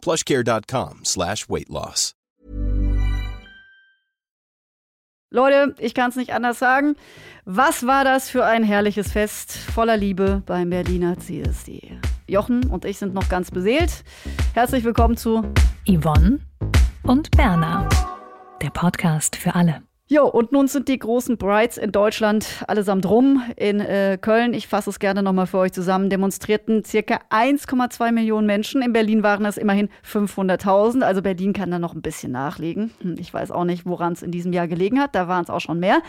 plushcare.com slash weight loss. Leute, ich kann es nicht anders sagen. Was war das für ein herrliches Fest voller Liebe beim Berliner CSD? Jochen und ich sind noch ganz beseelt. Herzlich willkommen zu Yvonne und Berna, der Podcast für alle. Jo, und nun sind die großen Brides in Deutschland allesamt rum. In äh, Köln, ich fasse es gerne nochmal für euch zusammen, demonstrierten circa 1,2 Millionen Menschen. In Berlin waren es immerhin 500.000. Also Berlin kann da noch ein bisschen nachlegen. Hm, ich weiß auch nicht, woran es in diesem Jahr gelegen hat. Da waren es auch schon mehr.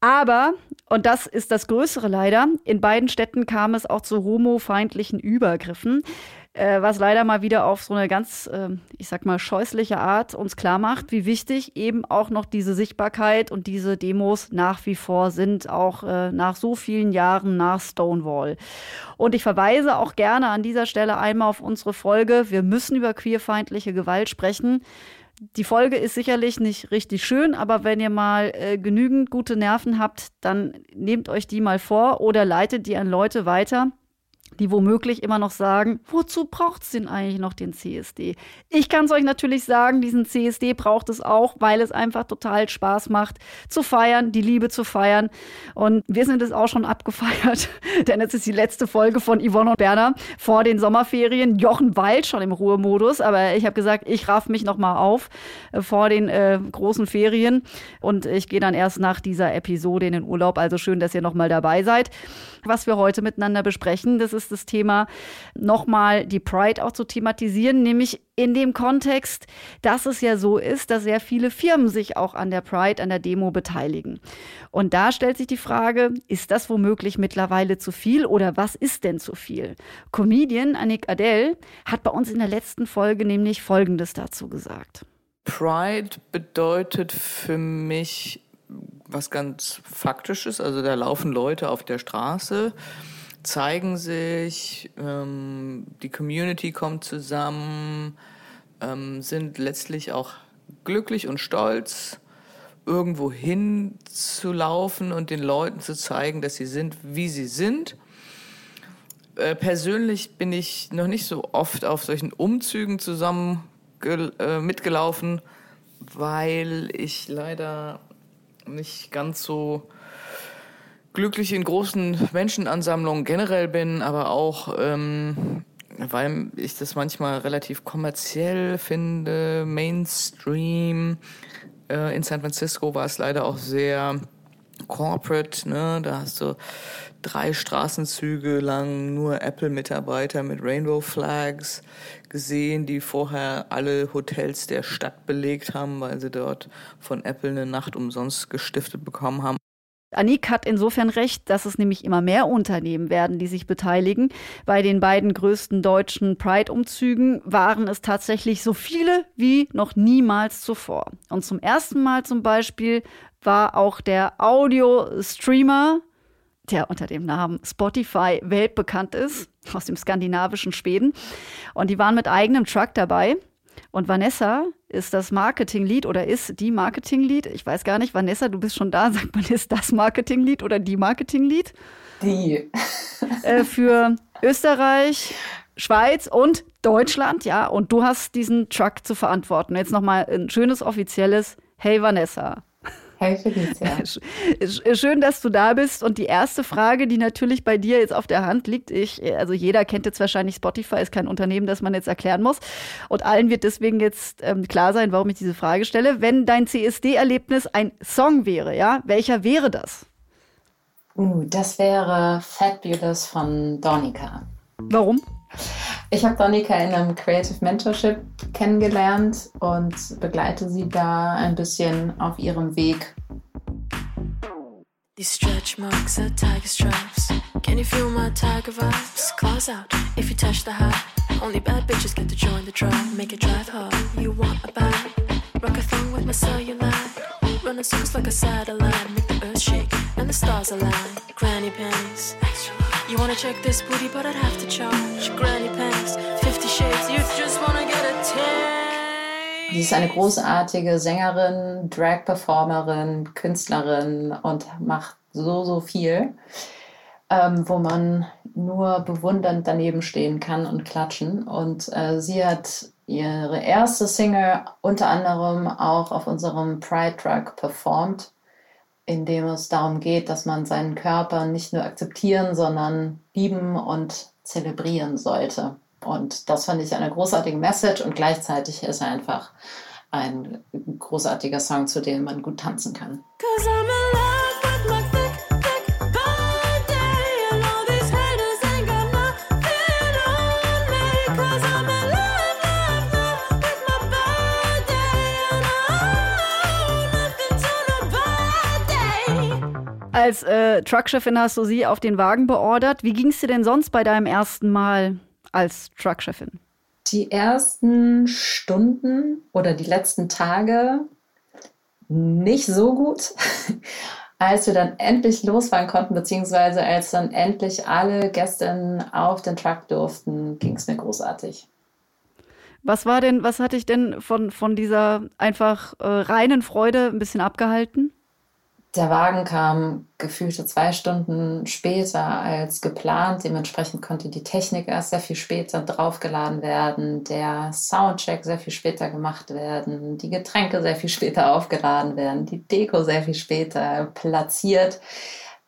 Aber, und das ist das Größere leider, in beiden Städten kam es auch zu homofeindlichen Übergriffen äh, was leider mal wieder auf so eine ganz, äh, ich sag mal, scheußliche Art uns klar macht, wie wichtig eben auch noch diese Sichtbarkeit und diese Demos nach wie vor sind, auch äh, nach so vielen Jahren nach Stonewall. Und ich verweise auch gerne an dieser Stelle einmal auf unsere Folge. Wir müssen über queerfeindliche Gewalt sprechen. Die Folge ist sicherlich nicht richtig schön, aber wenn ihr mal äh, genügend gute Nerven habt, dann nehmt euch die mal vor oder leitet die an Leute weiter, die womöglich immer noch sagen, wozu braucht es denn eigentlich noch den CSD? Ich kann es euch natürlich sagen, diesen CSD braucht es auch, weil es einfach total Spaß macht, zu feiern, die Liebe zu feiern. Und wir sind es auch schon abgefeiert, denn es ist die letzte Folge von Yvonne und Berner vor den Sommerferien. Jochen Wald schon im Ruhemodus, aber ich habe gesagt, ich raff mich nochmal auf äh, vor den äh, großen Ferien und ich gehe dann erst nach dieser Episode in den Urlaub. Also schön, dass ihr nochmal dabei seid. Was wir heute miteinander besprechen, das ist ist das Thema, nochmal die Pride auch zu thematisieren, nämlich in dem Kontext, dass es ja so ist, dass sehr viele Firmen sich auch an der Pride, an der Demo beteiligen. Und da stellt sich die Frage, ist das womöglich mittlerweile zu viel oder was ist denn zu viel? Comedian Annick Adele hat bei uns in der letzten Folge nämlich Folgendes dazu gesagt. Pride bedeutet für mich was ganz Faktisches. Also da laufen Leute auf der Straße zeigen sich, ähm, die Community kommt zusammen, ähm, sind letztlich auch glücklich und stolz, irgendwo hinzulaufen und den Leuten zu zeigen, dass sie sind, wie sie sind. Äh, persönlich bin ich noch nicht so oft auf solchen Umzügen zusammen äh, mitgelaufen, weil ich leider nicht ganz so glücklich in großen Menschenansammlungen generell bin, aber auch ähm, weil ich das manchmal relativ kommerziell finde, Mainstream. Äh, in San Francisco war es leider auch sehr corporate, ne? Da hast du drei Straßenzüge lang nur Apple-Mitarbeiter mit Rainbow Flags gesehen, die vorher alle Hotels der Stadt belegt haben, weil sie dort von Apple eine Nacht umsonst gestiftet bekommen haben. Anik hat insofern recht, dass es nämlich immer mehr Unternehmen werden, die sich beteiligen. Bei den beiden größten deutschen Pride-Umzügen waren es tatsächlich so viele wie noch niemals zuvor. Und zum ersten Mal zum Beispiel war auch der Audio-Streamer, der unter dem Namen Spotify weltbekannt ist, aus dem skandinavischen Schweden. Und die waren mit eigenem Truck dabei. Und Vanessa ist das Marketing-Lead oder ist die Marketing-Lead. Ich weiß gar nicht, Vanessa, du bist schon da. Sagt man, ist das Marketing-Lead oder die Marketing-Lead? Die. Äh, für Österreich, Schweiz und Deutschland, ja. Und du hast diesen Truck zu verantworten. Jetzt nochmal ein schönes offizielles Hey Vanessa. Hey Felicia. Schön, dass du da bist. Und die erste Frage, die natürlich bei dir jetzt auf der Hand liegt, ich, also jeder kennt jetzt wahrscheinlich Spotify, ist kein Unternehmen, das man jetzt erklären muss. Und allen wird deswegen jetzt ähm, klar sein, warum ich diese Frage stelle. Wenn dein CSD-Erlebnis ein Song wäre, ja, welcher wäre das? Uh, das wäre Fabulous von Donika. Warum? Ich habe Donika in einem Creative Mentorship kennengelernt und begleite sie da ein bisschen auf ihrem Weg. These stretch marks are tiger stripes. Can you feel my tiger vibes? Claws out if you touch the high. Only bad bitches get to join the tribe. Make it drive hard. You want a bad cellulite. Running circles like a satellite. Make the earth shake and the stars align. Granny panties. You wanna check this booty, but I'd have to charge. Granny panties. 50 shades. You just wanna get a tan. Sie ist eine großartige Sängerin, Drag-Performerin, Künstlerin und macht so, so viel, ähm, wo man nur bewundernd daneben stehen kann und klatschen. Und äh, sie hat ihre erste Single unter anderem auch auf unserem Pride Track performt, in dem es darum geht, dass man seinen Körper nicht nur akzeptieren, sondern lieben und zelebrieren sollte. Und das fand ich eine großartige Message und gleichzeitig ist er einfach ein großartiger Song, zu dem man gut tanzen kann. Als äh, Truckchefin hast du sie auf den Wagen beordert. Wie ging es dir denn sonst bei deinem ersten Mal als Truckchefin? Die ersten Stunden oder die letzten Tage nicht so gut. Als wir dann endlich losfahren konnten, beziehungsweise als dann endlich alle Gäste auf den Truck durften, ging es mir großartig. Was war denn, was hat dich denn von, von dieser einfach äh, reinen Freude ein bisschen abgehalten? Der Wagen kam gefühlte zwei Stunden später als geplant. Dementsprechend konnte die Technik erst sehr viel später draufgeladen werden, der Soundcheck sehr viel später gemacht werden, die Getränke sehr viel später aufgeladen werden, die Deko sehr viel später platziert.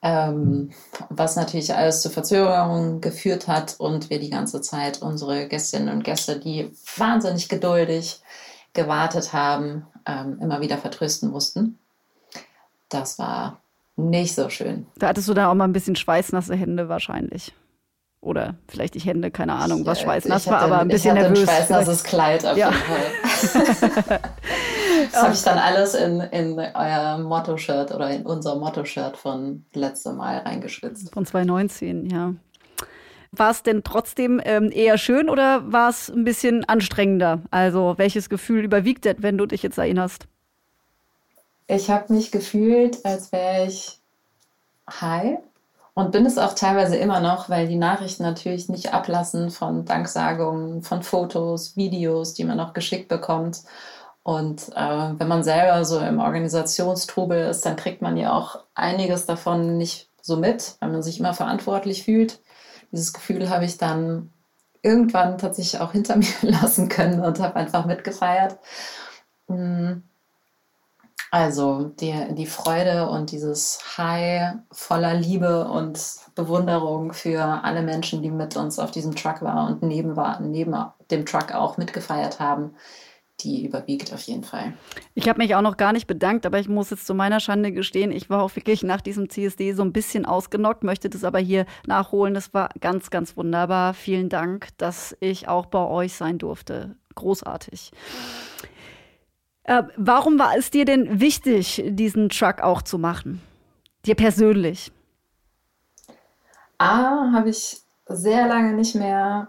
Ähm, was natürlich alles zu Verzögerungen geführt hat und wir die ganze Zeit unsere Gästinnen und Gäste, die wahnsinnig geduldig gewartet haben, ähm, immer wieder vertrösten mussten das war nicht so schön. Da hattest du da auch mal ein bisschen schweißnasse Hände wahrscheinlich. Oder vielleicht die Hände, keine Ahnung, was Ich, äh, schweißnass war, aber ein bisschen ich hatte nervös. Ein schweißnasses Kleid auf Ja. jeden Fall. das habe ich dann alles in, in euer Motto-Shirt oder in unser Motto-Shirt von letztem Mal reingeschwitzt. Von 2019, ja. War es denn trotzdem ähm, eher schön oder war es ein bisschen anstrengender? Also, welches Gefühl überwiegt denn, wenn du dich jetzt erinnerst? Ich habe mich gefühlt, als wäre ich high und bin es auch teilweise immer noch, weil die Nachrichten natürlich nicht ablassen von Danksagungen, von Fotos, Videos, die man auch geschickt bekommt. Und äh, wenn man selber so im Organisationstrubel ist, dann kriegt man ja auch einiges davon nicht so mit, weil man sich immer verantwortlich fühlt. Dieses Gefühl habe ich dann irgendwann tatsächlich auch hinter mir lassen können und habe einfach mitgefeiert. Mm. Also die, die Freude und dieses High voller Liebe und Bewunderung für alle Menschen, die mit uns auf diesem Truck waren und neben, war, neben dem Truck auch mitgefeiert haben, die überwiegt auf jeden Fall. Ich habe mich auch noch gar nicht bedankt, aber ich muss jetzt zu meiner Schande gestehen, ich war auch wirklich nach diesem CSD so ein bisschen ausgenockt, möchte das aber hier nachholen. Das war ganz, ganz wunderbar. Vielen Dank, dass ich auch bei euch sein durfte. Großartig. Äh, warum war es dir denn wichtig, diesen Truck auch zu machen? Dir persönlich? A, habe ich sehr lange nicht mehr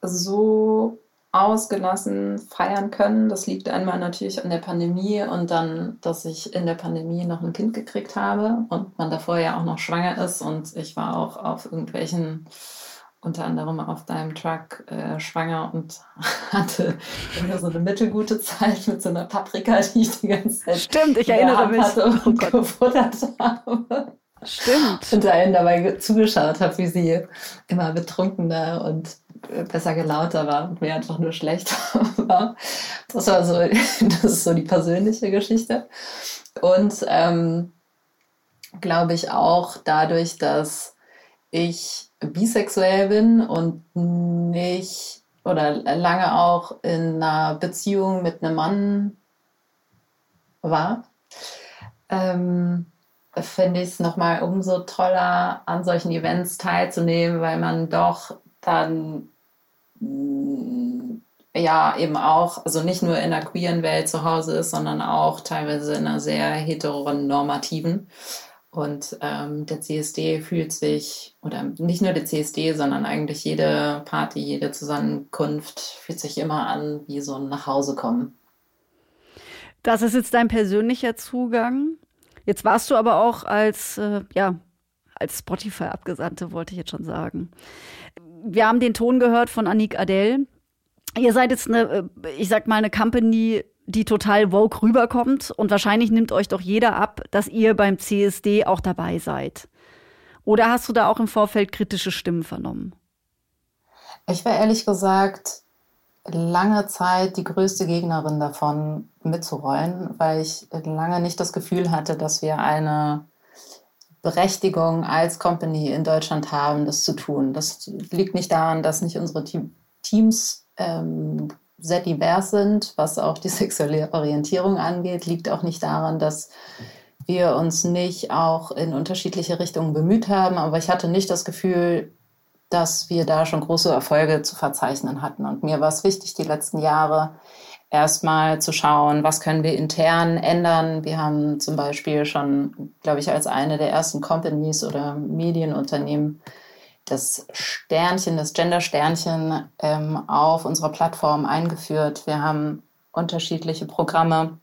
so ausgelassen feiern können. Das liegt einmal natürlich an der Pandemie und dann, dass ich in der Pandemie noch ein Kind gekriegt habe und man davor ja auch noch schwanger ist und ich war auch auf irgendwelchen, unter anderem auf deinem Truck äh, schwanger und hatte immer so eine mittelgute Zeit mit so einer Paprika, die ich die ganze Zeit Stimmt, ich erinnere mich. hatte Oh und Gott. gefuttert habe Stimmt. und allen dabei ge- zugeschaut habe, wie sie immer betrunkener und äh, besser gelauter war und mir einfach nur schlecht war. Das war so, das ist so die persönliche Geschichte. Und ähm, glaube ich auch dadurch, dass ich bisexuell bin und nicht oder lange auch in einer Beziehung mit einem Mann war, ähm, finde ich es nochmal umso toller, an solchen Events teilzunehmen, weil man doch dann mm, ja eben auch, also nicht nur in der queeren Welt zu Hause ist, sondern auch teilweise in einer sehr heteronormativen. Und ähm, der CSD fühlt sich, oder nicht nur der CSD, sondern eigentlich jede Party, jede Zusammenkunft fühlt sich immer an wie so ein Nachhausekommen. Das ist jetzt dein persönlicher Zugang. Jetzt warst du aber auch als, äh, ja, als Spotify-Abgesandte, wollte ich jetzt schon sagen. Wir haben den Ton gehört von Anik Adel. Ihr seid jetzt eine, äh, ich sag mal, eine Company, die total woke rüberkommt und wahrscheinlich nimmt euch doch jeder ab, dass ihr beim CSD auch dabei seid. Oder hast du da auch im Vorfeld kritische Stimmen vernommen? Ich war ehrlich gesagt lange Zeit die größte Gegnerin davon mitzurollen, weil ich lange nicht das Gefühl hatte, dass wir eine Berechtigung als Company in Deutschland haben, das zu tun. Das liegt nicht daran, dass nicht unsere Team Teams ähm, sehr divers sind, was auch die sexuelle Orientierung angeht, liegt auch nicht daran, dass wir uns nicht auch in unterschiedliche Richtungen bemüht haben. Aber ich hatte nicht das Gefühl, dass wir da schon große Erfolge zu verzeichnen hatten. Und mir war es wichtig, die letzten Jahre erstmal zu schauen, was können wir intern ändern. Wir haben zum Beispiel schon, glaube ich, als eine der ersten Companies oder Medienunternehmen das Sternchen, das Gender-Sternchen ähm, auf unserer Plattform eingeführt. Wir haben unterschiedliche Programme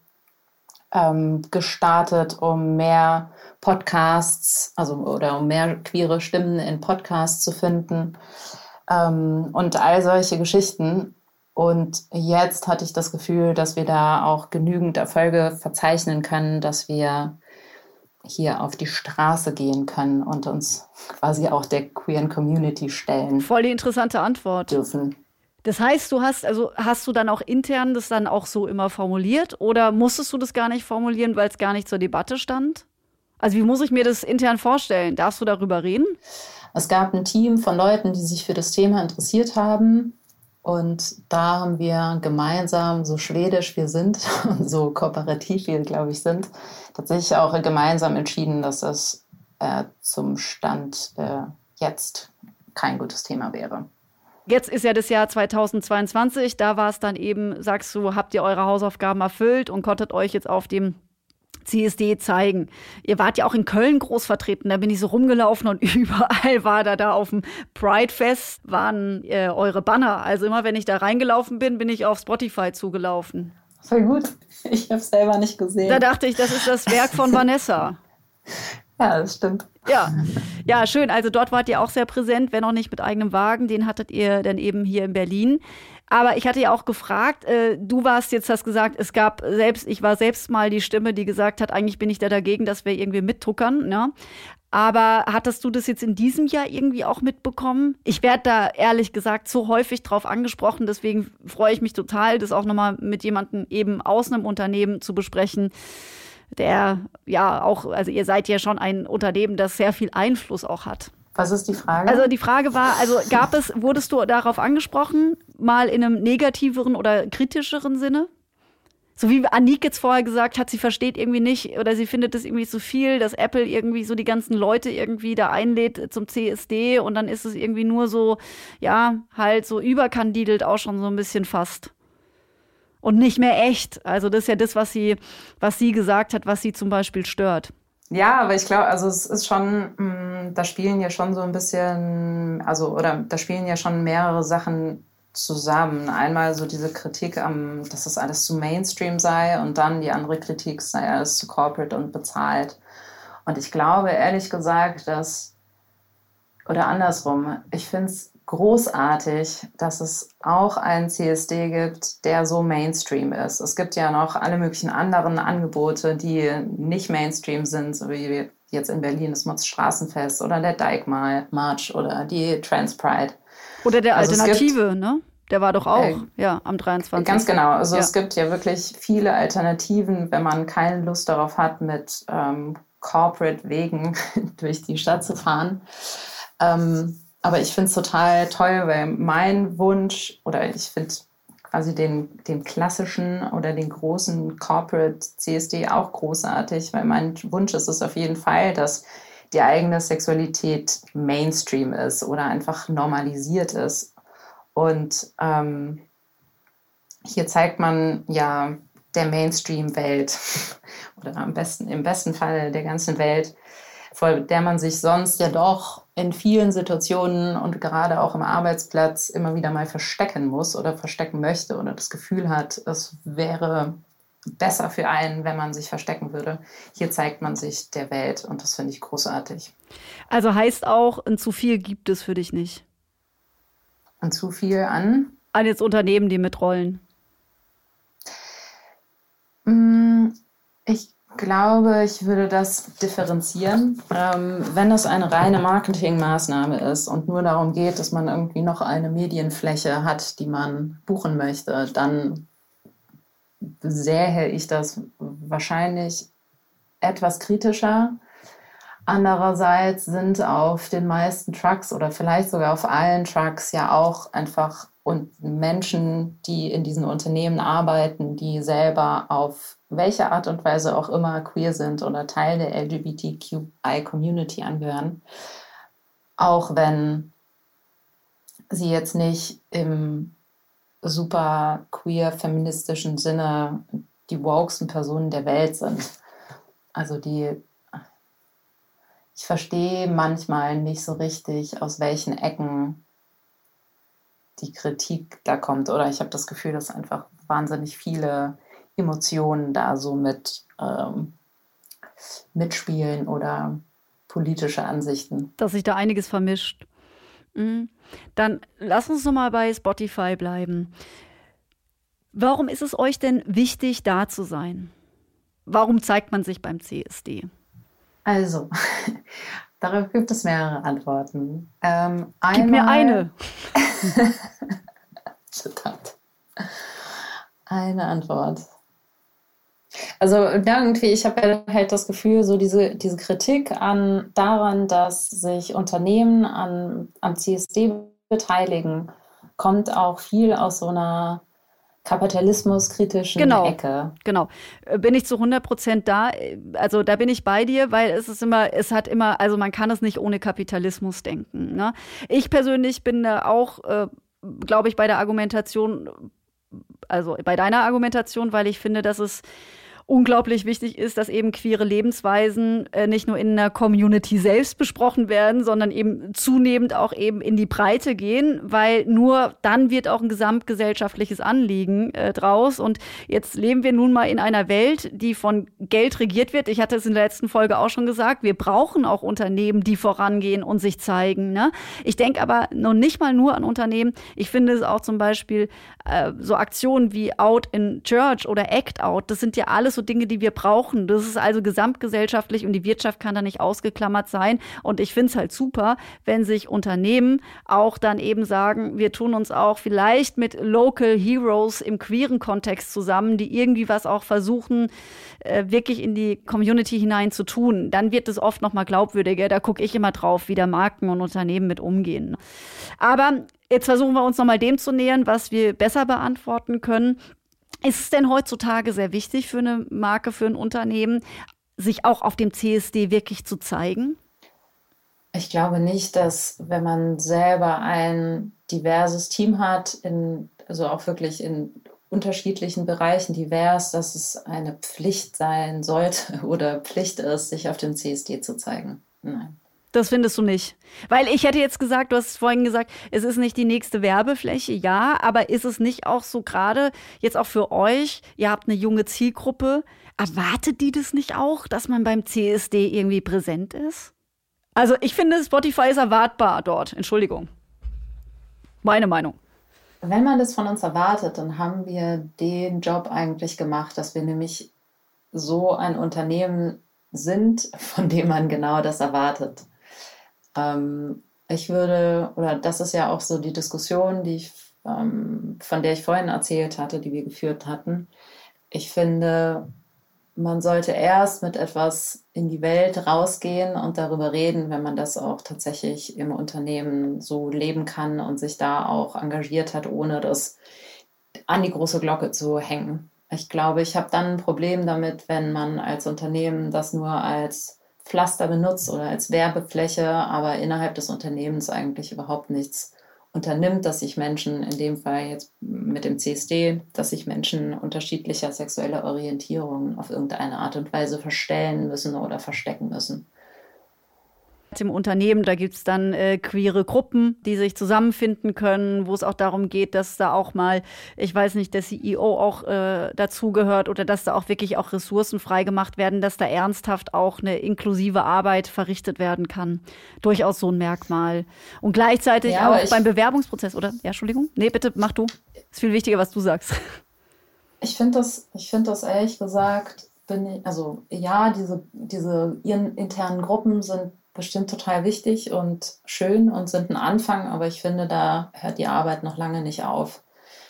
ähm, gestartet, um mehr Podcasts, also oder um mehr queere Stimmen in Podcasts zu finden ähm, und all solche Geschichten. Und jetzt hatte ich das Gefühl, dass wir da auch genügend Erfolge verzeichnen können, dass wir hier auf die Straße gehen können und uns quasi auch der queeren Community stellen Voll die interessante Antwort. dürfen. Das heißt, du hast, also hast du dann auch intern das dann auch so immer formuliert oder musstest du das gar nicht formulieren, weil es gar nicht zur Debatte stand? Also wie muss ich mir das intern vorstellen? Darfst du darüber reden? Es gab ein Team von Leuten, die sich für das Thema interessiert haben. Und da haben wir gemeinsam, so schwedisch wir sind und so kooperativ wir, glaube ich, sind, tatsächlich auch gemeinsam entschieden, dass das äh, zum Stand äh, jetzt kein gutes Thema wäre. Jetzt ist ja das Jahr 2022, da war es dann eben, sagst du, habt ihr eure Hausaufgaben erfüllt und konntet euch jetzt auf dem CSD zeigen. Ihr wart ja auch in Köln groß vertreten, da bin ich so rumgelaufen und überall war da da auf dem Pride Fest waren äh, eure Banner. Also immer wenn ich da reingelaufen bin, bin ich auf Spotify zugelaufen. Voll gut. Ich habe es selber nicht gesehen. Da dachte ich, das ist das Werk von Vanessa. Ja, das stimmt. Ja, ja, schön. Also dort wart ihr auch sehr präsent, wenn auch nicht mit eigenem Wagen. Den hattet ihr dann eben hier in Berlin. Aber ich hatte ja auch gefragt, äh, du warst jetzt, hast gesagt, es gab selbst, ich war selbst mal die Stimme, die gesagt hat, eigentlich bin ich da dagegen, dass wir irgendwie mittuckern, ne? Aber hattest du das jetzt in diesem Jahr irgendwie auch mitbekommen? Ich werde da ehrlich gesagt so häufig drauf angesprochen, deswegen freue ich mich total, das auch nochmal mit jemandem eben aus einem Unternehmen zu besprechen, der ja auch, also ihr seid ja schon ein Unternehmen, das sehr viel Einfluss auch hat. Was ist die Frage? Also die Frage war, also gab es, wurdest du darauf angesprochen, mal in einem negativeren oder kritischeren Sinne? So wie Anik jetzt vorher gesagt hat, sie versteht irgendwie nicht oder sie findet es irgendwie zu viel, dass Apple irgendwie so die ganzen Leute irgendwie da einlädt zum CSD und dann ist es irgendwie nur so, ja, halt so überkandidelt auch schon so ein bisschen fast. Und nicht mehr echt. Also das ist ja das, was sie, was sie gesagt hat, was sie zum Beispiel stört. Ja, aber ich glaube, also es ist schon, mh, da spielen ja schon so ein bisschen, also oder da spielen ja schon mehrere Sachen zusammen. Einmal so diese Kritik am, dass das alles zu Mainstream sei und dann die andere Kritik sei alles zu corporate und bezahlt. Und ich glaube ehrlich gesagt, dass, oder andersrum, ich finde es großartig, dass es auch einen CSD gibt, der so Mainstream ist. Es gibt ja noch alle möglichen anderen Angebote, die nicht Mainstream sind, so wie jetzt in Berlin das Motz Straßenfest oder der Dijkmal March oder die Trans Pride. Oder der Also Alternative, ne? Der war doch auch, Äh, ja, am 23. Ganz genau. Also Ja. es gibt ja wirklich viele Alternativen, wenn man keine Lust darauf hat, mit ähm, Corporate Wegen durch die Stadt zu fahren. Ähm, aber ich finde es total toll, weil mein Wunsch oder ich finde quasi den, den klassischen oder den großen Corporate CSD auch großartig, weil mein Wunsch ist es auf jeden Fall, dass die eigene Sexualität Mainstream ist oder einfach normalisiert ist. Und ähm, hier zeigt man ja der Mainstream-Welt oder am besten, im besten Fall der ganzen Welt, vor der man sich sonst ja doch in vielen Situationen und gerade auch im Arbeitsplatz immer wieder mal verstecken muss oder verstecken möchte oder das Gefühl hat, es wäre besser für einen, wenn man sich verstecken würde. Hier zeigt man sich der Welt und das finde ich großartig. Also heißt auch, ein zu viel gibt es für dich nicht. Und zu viel an An jetzt Unternehmen, die mitrollen. Mm, Ich glaube, ich würde das differenzieren. Ähm, wenn es eine reine Marketingmaßnahme ist und nur darum geht, dass man irgendwie noch eine Medienfläche hat, die man buchen möchte, dann sähe ich das wahrscheinlich etwas kritischer. Andererseits sind auf den meisten Trucks oder vielleicht sogar auf allen Trucks ja auch einfach und Menschen, die in diesen Unternehmen arbeiten, die selber auf welche Art und Weise auch immer queer sind oder Teil der LGBTQI-Community angehören. Auch wenn sie jetzt nicht im super queer feministischen Sinne die wokesten Personen der Welt sind. Also die ich verstehe manchmal nicht so richtig, aus welchen Ecken die Kritik da kommt. Oder ich habe das Gefühl, dass einfach wahnsinnig viele Emotionen da so mit ähm, mitspielen oder politische Ansichten. dass sich da einiges vermischt. Mhm. Dann lass uns noch mal bei Spotify bleiben. Warum ist es euch denn wichtig, da zu sein? Warum zeigt man sich beim CSD? Also, darauf gibt es mehrere Antworten. Ähm, Gib mir einmal- eine. Verdammt. Eine Antwort. Also irgendwie, ich habe halt das Gefühl, so diese, diese Kritik an daran, dass sich Unternehmen an, am CSD beteiligen, kommt auch viel aus so einer kapitalismuskritischen Genau. Ecke. Genau. Äh, Bin ich zu 100 Prozent da? Äh, Also da bin ich bei dir, weil es ist immer, es hat immer, also man kann es nicht ohne Kapitalismus denken. Ne? Ich persönlich bin da auch, äh, glaube ich, bei der Argumentation, also bei deiner Argumentation, weil ich finde, dass es unglaublich wichtig ist, dass eben queere Lebensweisen äh, nicht nur in der Community selbst besprochen werden, sondern eben zunehmend auch eben in die Breite gehen, weil nur dann wird auch ein gesamtgesellschaftliches Anliegen äh, draus. Und jetzt leben wir nun mal in einer Welt, die von Geld regiert wird. Ich hatte es in der letzten Folge auch schon gesagt, wir brauchen auch Unternehmen, die vorangehen und sich zeigen. Ne? Ich denke aber noch nicht mal nur an Unternehmen. Ich finde es auch zum Beispiel äh, so Aktionen wie Out in Church oder Act Out, das sind ja alles so Dinge, die wir brauchen. Das ist also gesamtgesellschaftlich und die Wirtschaft kann da nicht ausgeklammert sein. Und ich finde es halt super, wenn sich Unternehmen auch dann eben sagen, wir tun uns auch vielleicht mit Local Heroes im queeren Kontext zusammen, die irgendwie was auch versuchen, äh, wirklich in die Community hinein zu tun. Dann wird es oft noch mal glaubwürdiger. Da gucke ich immer drauf, wie da Marken und Unternehmen mit umgehen. Aber jetzt versuchen wir uns noch mal dem zu nähern, was wir besser beantworten können. Ist es denn heutzutage sehr wichtig für eine Marke, für ein Unternehmen, sich auch auf dem CSD wirklich zu zeigen? Ich glaube nicht, dass wenn man selber ein diverses Team hat, in, also auch wirklich in unterschiedlichen Bereichen divers, dass es eine Pflicht sein sollte oder Pflicht ist, sich auf dem CSD zu zeigen. Nein. Das findest du nicht. Weil ich hätte jetzt gesagt, du hast vorhin gesagt, es ist nicht die nächste Werbefläche, ja, aber ist es nicht auch so gerade jetzt auch für euch, ihr habt eine junge Zielgruppe, erwartet die das nicht auch, dass man beim CSD irgendwie präsent ist? Also ich finde, Spotify ist erwartbar dort. Entschuldigung. Meine Meinung. Wenn man das von uns erwartet, dann haben wir den Job eigentlich gemacht, dass wir nämlich so ein Unternehmen sind, von dem man genau das erwartet. Ähm, ich würde, oder das ist ja auch so die Diskussion, die ich, ähm, von der ich vorhin erzählt hatte, die wir geführt hatten. Ich finde, man sollte erst mit etwas in die Welt rausgehen und darüber reden, wenn man das auch tatsächlich im Unternehmen so leben kann und sich da auch engagiert hat, ohne das an die große Glocke zu hängen. Ich glaube, ich habe dann ein Problem damit, wenn man als Unternehmen das nur als Pflaster benutzt oder als Werbefläche, aber innerhalb des Unternehmens eigentlich überhaupt nichts unternimmt, dass sich Menschen, in dem Fall jetzt mit dem CSD, dass sich Menschen unterschiedlicher sexueller Orientierung auf irgendeine Art und Weise verstellen müssen oder verstecken müssen. Im Unternehmen, da gibt's dann äh, queere Gruppen, die sich zusammenfinden können, wo es auch darum geht, dass da auch mal, ich weiß nicht, der CEO auch äh, dazugehört oder dass da auch wirklich auch Ressourcen freigemacht werden, dass da ernsthaft auch eine inklusive Arbeit verrichtet werden kann. Durchaus so ein Merkmal. Und gleichzeitig Ja, auch beim Bewerbungsprozess, oder? Ja, Entschuldigung? Nee, bitte, mach du. Ist viel wichtiger, was du sagst. Ich finde das, ich finde das ehrlich gesagt, bin ich, also ja, diese, diese ihren internen Gruppen sind bestimmt total wichtig und schön und sind ein Anfang, aber ich finde, da hört die Arbeit noch lange nicht auf.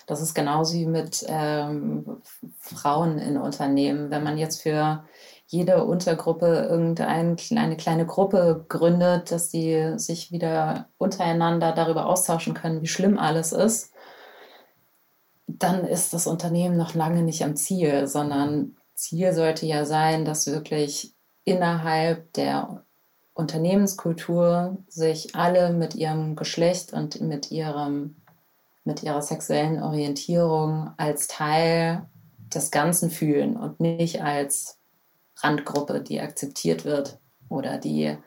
Das ist genauso wie mit ähm, Frauen in Unternehmen. Wenn man jetzt für jede Untergruppe irgendeine kleine, kleine Gruppe gründet, dass die sich wieder untereinander darüber austauschen können, wie schlimm alles ist, dann ist das Unternehmen noch lange nicht am Ziel, sondern Ziel sollte ja sein, dass wirklich innerhalb der Unternehmenskultur sich alle mit ihrem Geschlecht und mit ihrem mit ihrer sexuellen Orientierung als Teil des Ganzen fühlen und nicht als Randgruppe, die akzeptiert wird oder die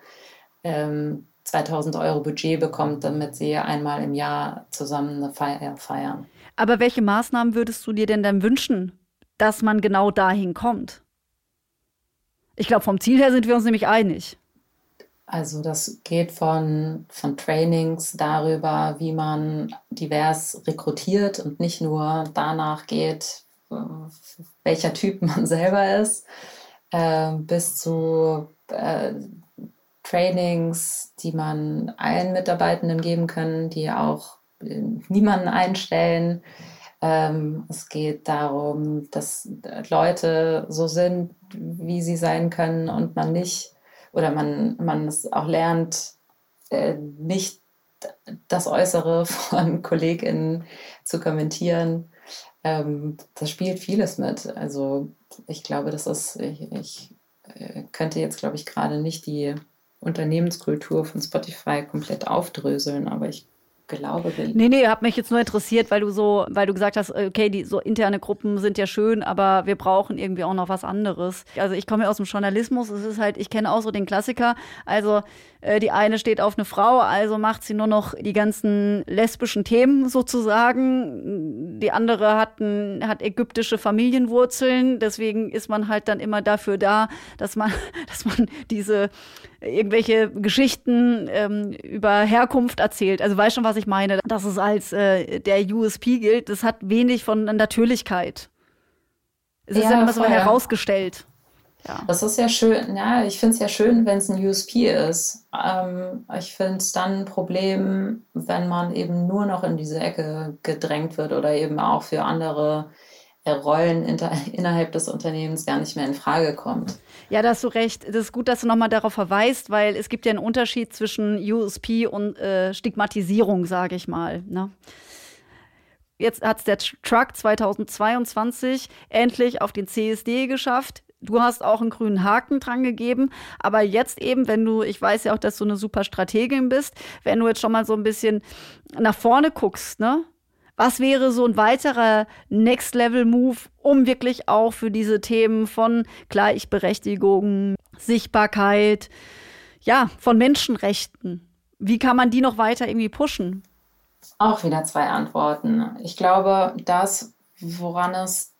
ähm, 2000 Euro Budget bekommt, damit sie einmal im Jahr zusammen eine Feier feiern. Aber welche Maßnahmen würdest du dir denn dann wünschen, dass man genau dahin kommt? Ich glaube, vom Ziel her sind wir uns nämlich einig. Also das geht von, von Trainings darüber, wie man divers rekrutiert und nicht nur danach geht, welcher Typ man selber ist, äh, bis zu äh, Trainings, die man allen Mitarbeitenden geben kann, die auch äh, niemanden einstellen. Ähm, es geht darum, dass Leute so sind, wie sie sein können und man nicht oder man, man es auch lernt, äh, nicht das Äußere von KollegInnen zu kommentieren. Ähm, das spielt vieles mit. Also ich glaube, das ist, ich, ich äh, könnte jetzt, glaube ich, gerade nicht die Unternehmenskultur von Spotify komplett aufdröseln, aber ich glaube, wir Nee, nee, hat mich jetzt nur interessiert, weil du so, weil du gesagt hast, okay, die so interne Gruppen sind ja schön, aber wir brauchen irgendwie auch noch was anderes. Also ich komme ja aus dem Journalismus, es ist halt, ich kenne auch so den Klassiker, also die eine steht auf eine Frau, also macht sie nur noch die ganzen lesbischen Themen sozusagen. Die andere hat, ein, hat ägyptische Familienwurzeln, deswegen ist man halt dann immer dafür da, dass man, dass man diese irgendwelche Geschichten ähm, über Herkunft erzählt. Also weißt schon, was ich meine, dass es als äh, der USP gilt. Das hat wenig von Natürlichkeit. Es ist Ja, dann immer so herausgestellt. Ja. Das ist ja schön, ja, ich finde es ja schön, wenn es ein USP ist. Ähm, ich finde es dann ein Problem, wenn man eben nur noch in diese Ecke gedrängt wird oder eben auch für andere Rollen innerhalb des Unternehmens gar nicht mehr in Frage kommt. Ja, da hast du recht. Das ist gut, dass du nochmal darauf verweist, weil es gibt ja einen Unterschied zwischen USP und äh, Stigmatisierung, sage ich mal. Ne? Jetzt hat es der Truck 2022 endlich auf den CSD geschafft. Du hast auch einen grünen Haken dran gegeben. Aber jetzt eben, wenn du, ich weiß ja auch, dass du eine super Strategin bist, wenn du jetzt schon mal so ein bisschen nach vorne guckst, ne? Was wäre so ein weiterer Next-Level-Move, um wirklich auch für diese Themen von Gleichberechtigung, Sichtbarkeit, ja, von Menschenrechten, wie kann man die noch weiter irgendwie pushen? Auch wieder zwei Antworten. Ich glaube, das, woran es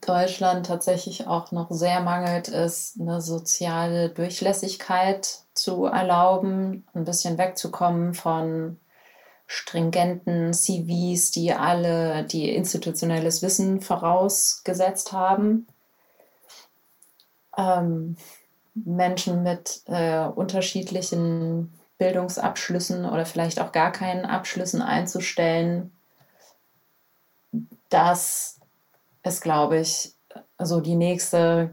Deutschland tatsächlich auch noch sehr mangelt, ist eine soziale Durchlässigkeit zu erlauben, ein bisschen wegzukommen von stringenten CVs, die alle, die institutionelles Wissen vorausgesetzt haben. Ähm, Menschen mit äh, unterschiedlichen Bildungsabschlüssen oder vielleicht auch gar keinen Abschlüssen einzustellen, das ist, glaube ich, so die nächste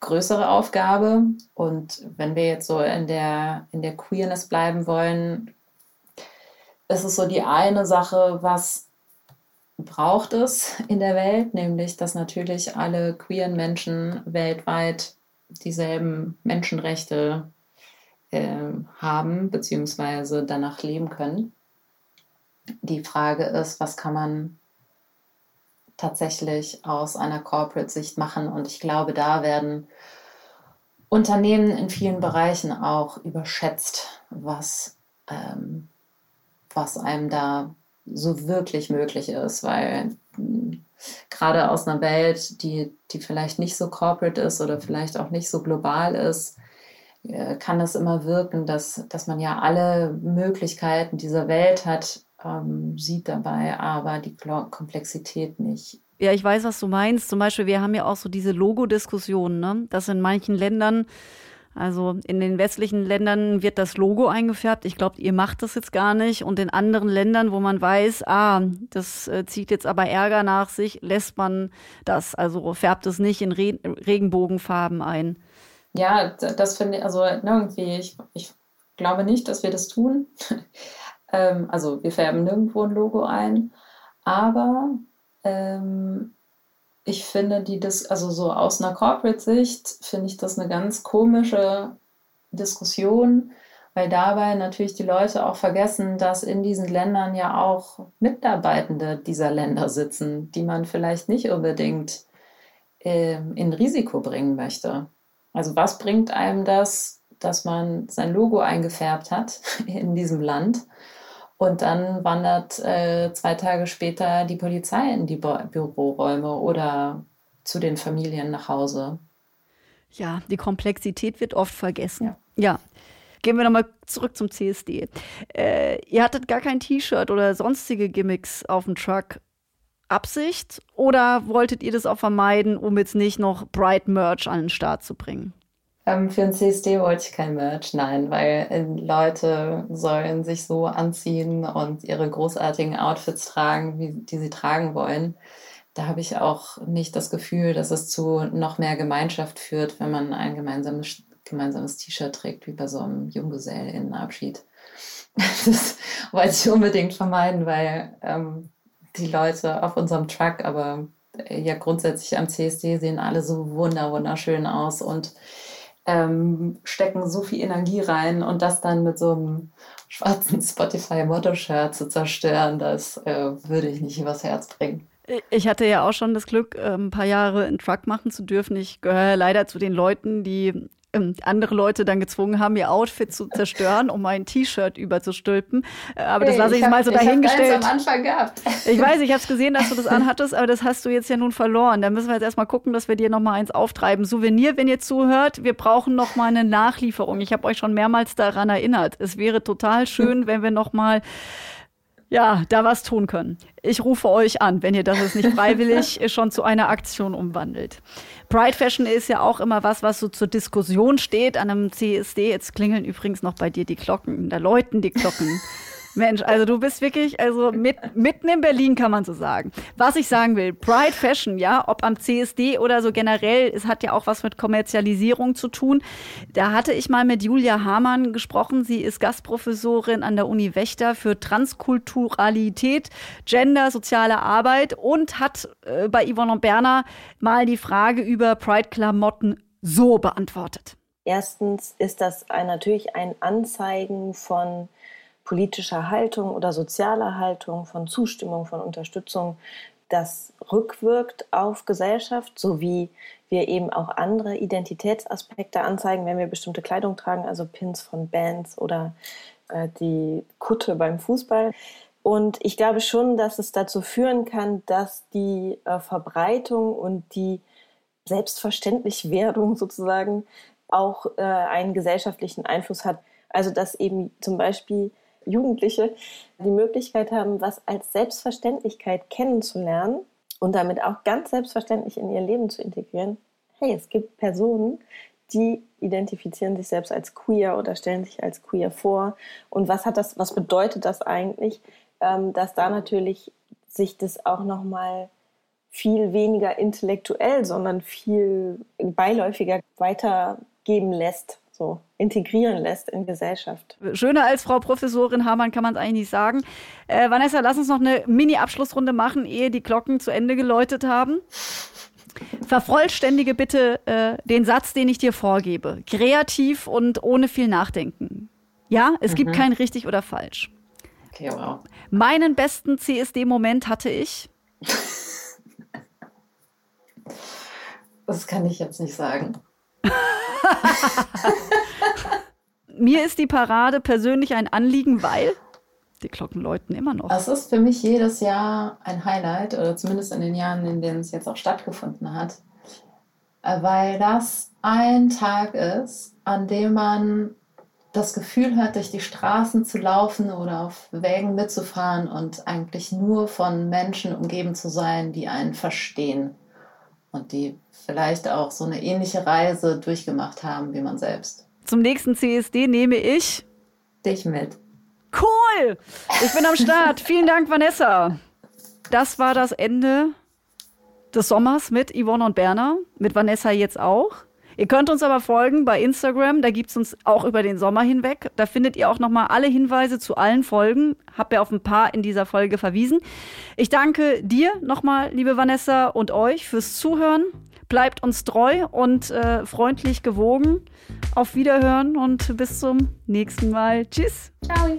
größere Aufgabe. Und wenn wir jetzt so in der, in der Queerness bleiben wollen, ist es so die eine Sache, was braucht es in der Welt, nämlich dass natürlich alle queeren Menschen weltweit dieselben Menschenrechte äh, haben beziehungsweise danach leben können. Die Frage ist, was kann man tatsächlich aus einer Corporate-Sicht machen? Und ich glaube, da werden Unternehmen in vielen Bereichen auch überschätzt, was, ähm, was einem da so wirklich möglich ist, weil mh, gerade aus einer Welt, die, die vielleicht nicht so corporate ist oder vielleicht auch nicht so global ist, äh, kann es immer wirken, dass, dass man ja alle Möglichkeiten dieser Welt hat, ähm, sieht dabei aber die Komplexität nicht. Ja, ich weiß, was du meinst. Zum Beispiel, wir haben ja auch so diese Logo-Diskussionen, ne? dass in manchen Ländern, also in den westlichen Ländern wird das Logo eingefärbt. Ich glaube, ihr macht das jetzt gar nicht. Und in anderen Ländern, wo man weiß, ah, das äh, zieht jetzt aber Ärger nach sich, lässt man das. Also färbt es nicht in Re Regenbogenfarben ein. Ja, das finde ich, also irgendwie, ich, ich glaube nicht, dass wir das tun. Ähm, also wir färben nirgendwo ein Logo ein, aber ähm, ich finde die, Dis also so aus einer Corporate-Sicht finde ich das eine ganz komische Diskussion, weil dabei natürlich die Leute auch vergessen, dass in diesen Ländern ja auch Mitarbeitende dieser Länder sitzen, die man vielleicht nicht unbedingt ähm, in Risiko bringen möchte. Also was bringt einem das, dass man sein Logo eingefärbt hat in diesem Land und dann wandert äh, zwei Tage später die Polizei in die Bü Büroräume oder zu den Familien nach Hause? Ja, die Komplexität wird oft vergessen. Ja. ja. Gehen wir nochmal zurück zum CSD. Äh, ihr hattet gar kein T-Shirt oder sonstige Gimmicks auf dem Truck. Absicht oder wolltet ihr das auch vermeiden, um jetzt nicht noch Bright Merch an den Start zu bringen? Ähm, für ein CSD wollte ich kein Merch, nein, weil äh, Leute sollen sich so anziehen und ihre großartigen Outfits tragen, wie, die sie tragen wollen. Da habe ich auch nicht das Gefühl, dass es zu noch mehr Gemeinschaft führt, wenn man ein gemeinsames, gemeinsames T-Shirt trägt, wie bei so einem Junggesellenabschied. Das wollte ich unbedingt vermeiden, weil ähm, die Leute auf unserem Truck, aber äh, ja grundsätzlich am CSD sehen alle so wunder wunderschön aus und ähm, stecken so viel Energie rein und das dann mit so einem schwarzen Spotify-Motto-Shirt zu zerstören, das äh, würde ich nicht übers Herz bringen. Ich hatte ja auch schon das Glück, äh, ein paar Jahre einen Truck machen zu dürfen. Ich gehöre leider zu den Leuten, die ähm, andere Leute dann gezwungen haben, ihr Outfit zu zerstören, um ein T-Shirt überzustülpen. Äh, Aber das lasse ich, mal so dahingestellt. am Anfang gehabt. Ich weiß, ich habe es gesehen, dass du das anhattest, aber das hast du jetzt ja nun verloren. Da müssen wir jetzt erstmal gucken, dass wir dir noch mal eins auftreiben. Souvenir, wenn ihr zuhört, wir brauchen noch mal eine Nachlieferung. Ich habe euch schon mehrmals daran erinnert. Es wäre total schön, wenn wir noch mal ja, da was tun können. Ich rufe euch an, wenn ihr das jetzt nicht freiwillig schon zu einer Aktion umwandelt. Pride Fashion ist ja auch immer was, was so zur Diskussion steht an einem CSD. Jetzt klingeln übrigens noch bei dir die Glocken, da läuten die Glocken. Mensch, also du bist wirklich, also mit, mitten in Berlin kann man so sagen. Was ich sagen will, Pride Fashion, ja, ob am CSD oder so generell, es hat ja auch was mit Kommerzialisierung zu tun. Da hatte ich mal mit Julia Hamann gesprochen. Sie ist Gastprofessorin an der Uni Wächter für Transkulturalität, Gender, soziale Arbeit und hat äh, bei Yvonne und Berner mal die Frage über Pride-Klamotten so beantwortet. Erstens ist das ein, natürlich ein Anzeigen von politischer Haltung oder sozialer Haltung, von Zustimmung, von Unterstützung, das rückwirkt auf Gesellschaft, sowie wir eben auch andere Identitätsaspekte anzeigen, wenn wir bestimmte Kleidung tragen, also Pins von Bands oder äh, die Kutte beim Fußball. Und ich glaube schon, dass es dazu führen kann, dass die äh, Verbreitung und die Selbstverständlichwerdung sozusagen auch äh, einen gesellschaftlichen Einfluss hat. Also dass eben zum Beispiel Jugendliche die Möglichkeit haben, was als Selbstverständlichkeit kennenzulernen und damit auch ganz selbstverständlich in ihr Leben zu integrieren. Hey, es gibt Personen, die identifizieren sich selbst als queer oder stellen sich als queer vor. Und was hat das, was bedeutet das eigentlich, ähm, dass da natürlich sich das auch nochmal viel weniger intellektuell, sondern viel beiläufiger weitergeben lässt, so integrieren lässt in Gesellschaft. Schöner als Frau Professorin Hamann kann man es eigentlich nicht sagen. Äh, Vanessa, lass uns noch eine Mini-Abschlussrunde machen, ehe die Glocken zu Ende geläutet haben. Vervollständige bitte äh, den Satz, den ich dir vorgebe. Kreativ und ohne viel Nachdenken. Ja, es gibt kein richtig oder falsch. Okay, wow. Meinen besten CSD-Moment hatte ich. Das kann ich jetzt nicht sagen. Mir ist die Parade persönlich ein Anliegen, weil die Glocken läuten immer noch. Es ist für mich jedes Jahr ein Highlight, oder zumindest in den Jahren, in denen es jetzt auch stattgefunden hat, äh, weil das ein Tag ist, an dem man das Gefühl hat, durch die Straßen zu laufen oder auf Wägen mitzufahren und eigentlich nur von Menschen umgeben zu sein, die einen verstehen und die vielleicht auch so eine ähnliche Reise durchgemacht haben wie man selbst. Zum nächsten CSD nehme ich. Dich mit. Cool! Ich bin am Start. Vielen Dank, Vanessa. Das war das Ende des Sommers mit Yvonne und Berner. Mit Vanessa jetzt auch. Ihr könnt uns aber folgen bei Instagram. Da gibt es uns auch über den Sommer hinweg. Da findet ihr auch nochmal alle Hinweise zu allen Folgen. Hab ja auf ein paar in dieser Folge verwiesen. Ich danke dir nochmal, liebe Vanessa, und euch fürs Zuhören. Bleibt uns treu und äh, freundlich gewogen. Auf Wiederhören und bis zum nächsten Mal. Tschüss. Ciao.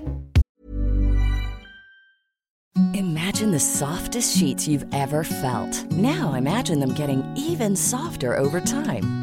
Imagine the softest sheets you've ever felt. Now imagine them getting even softer over time.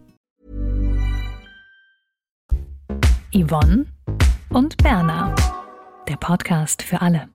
Yvonne und Berna. Der Podcast für alle.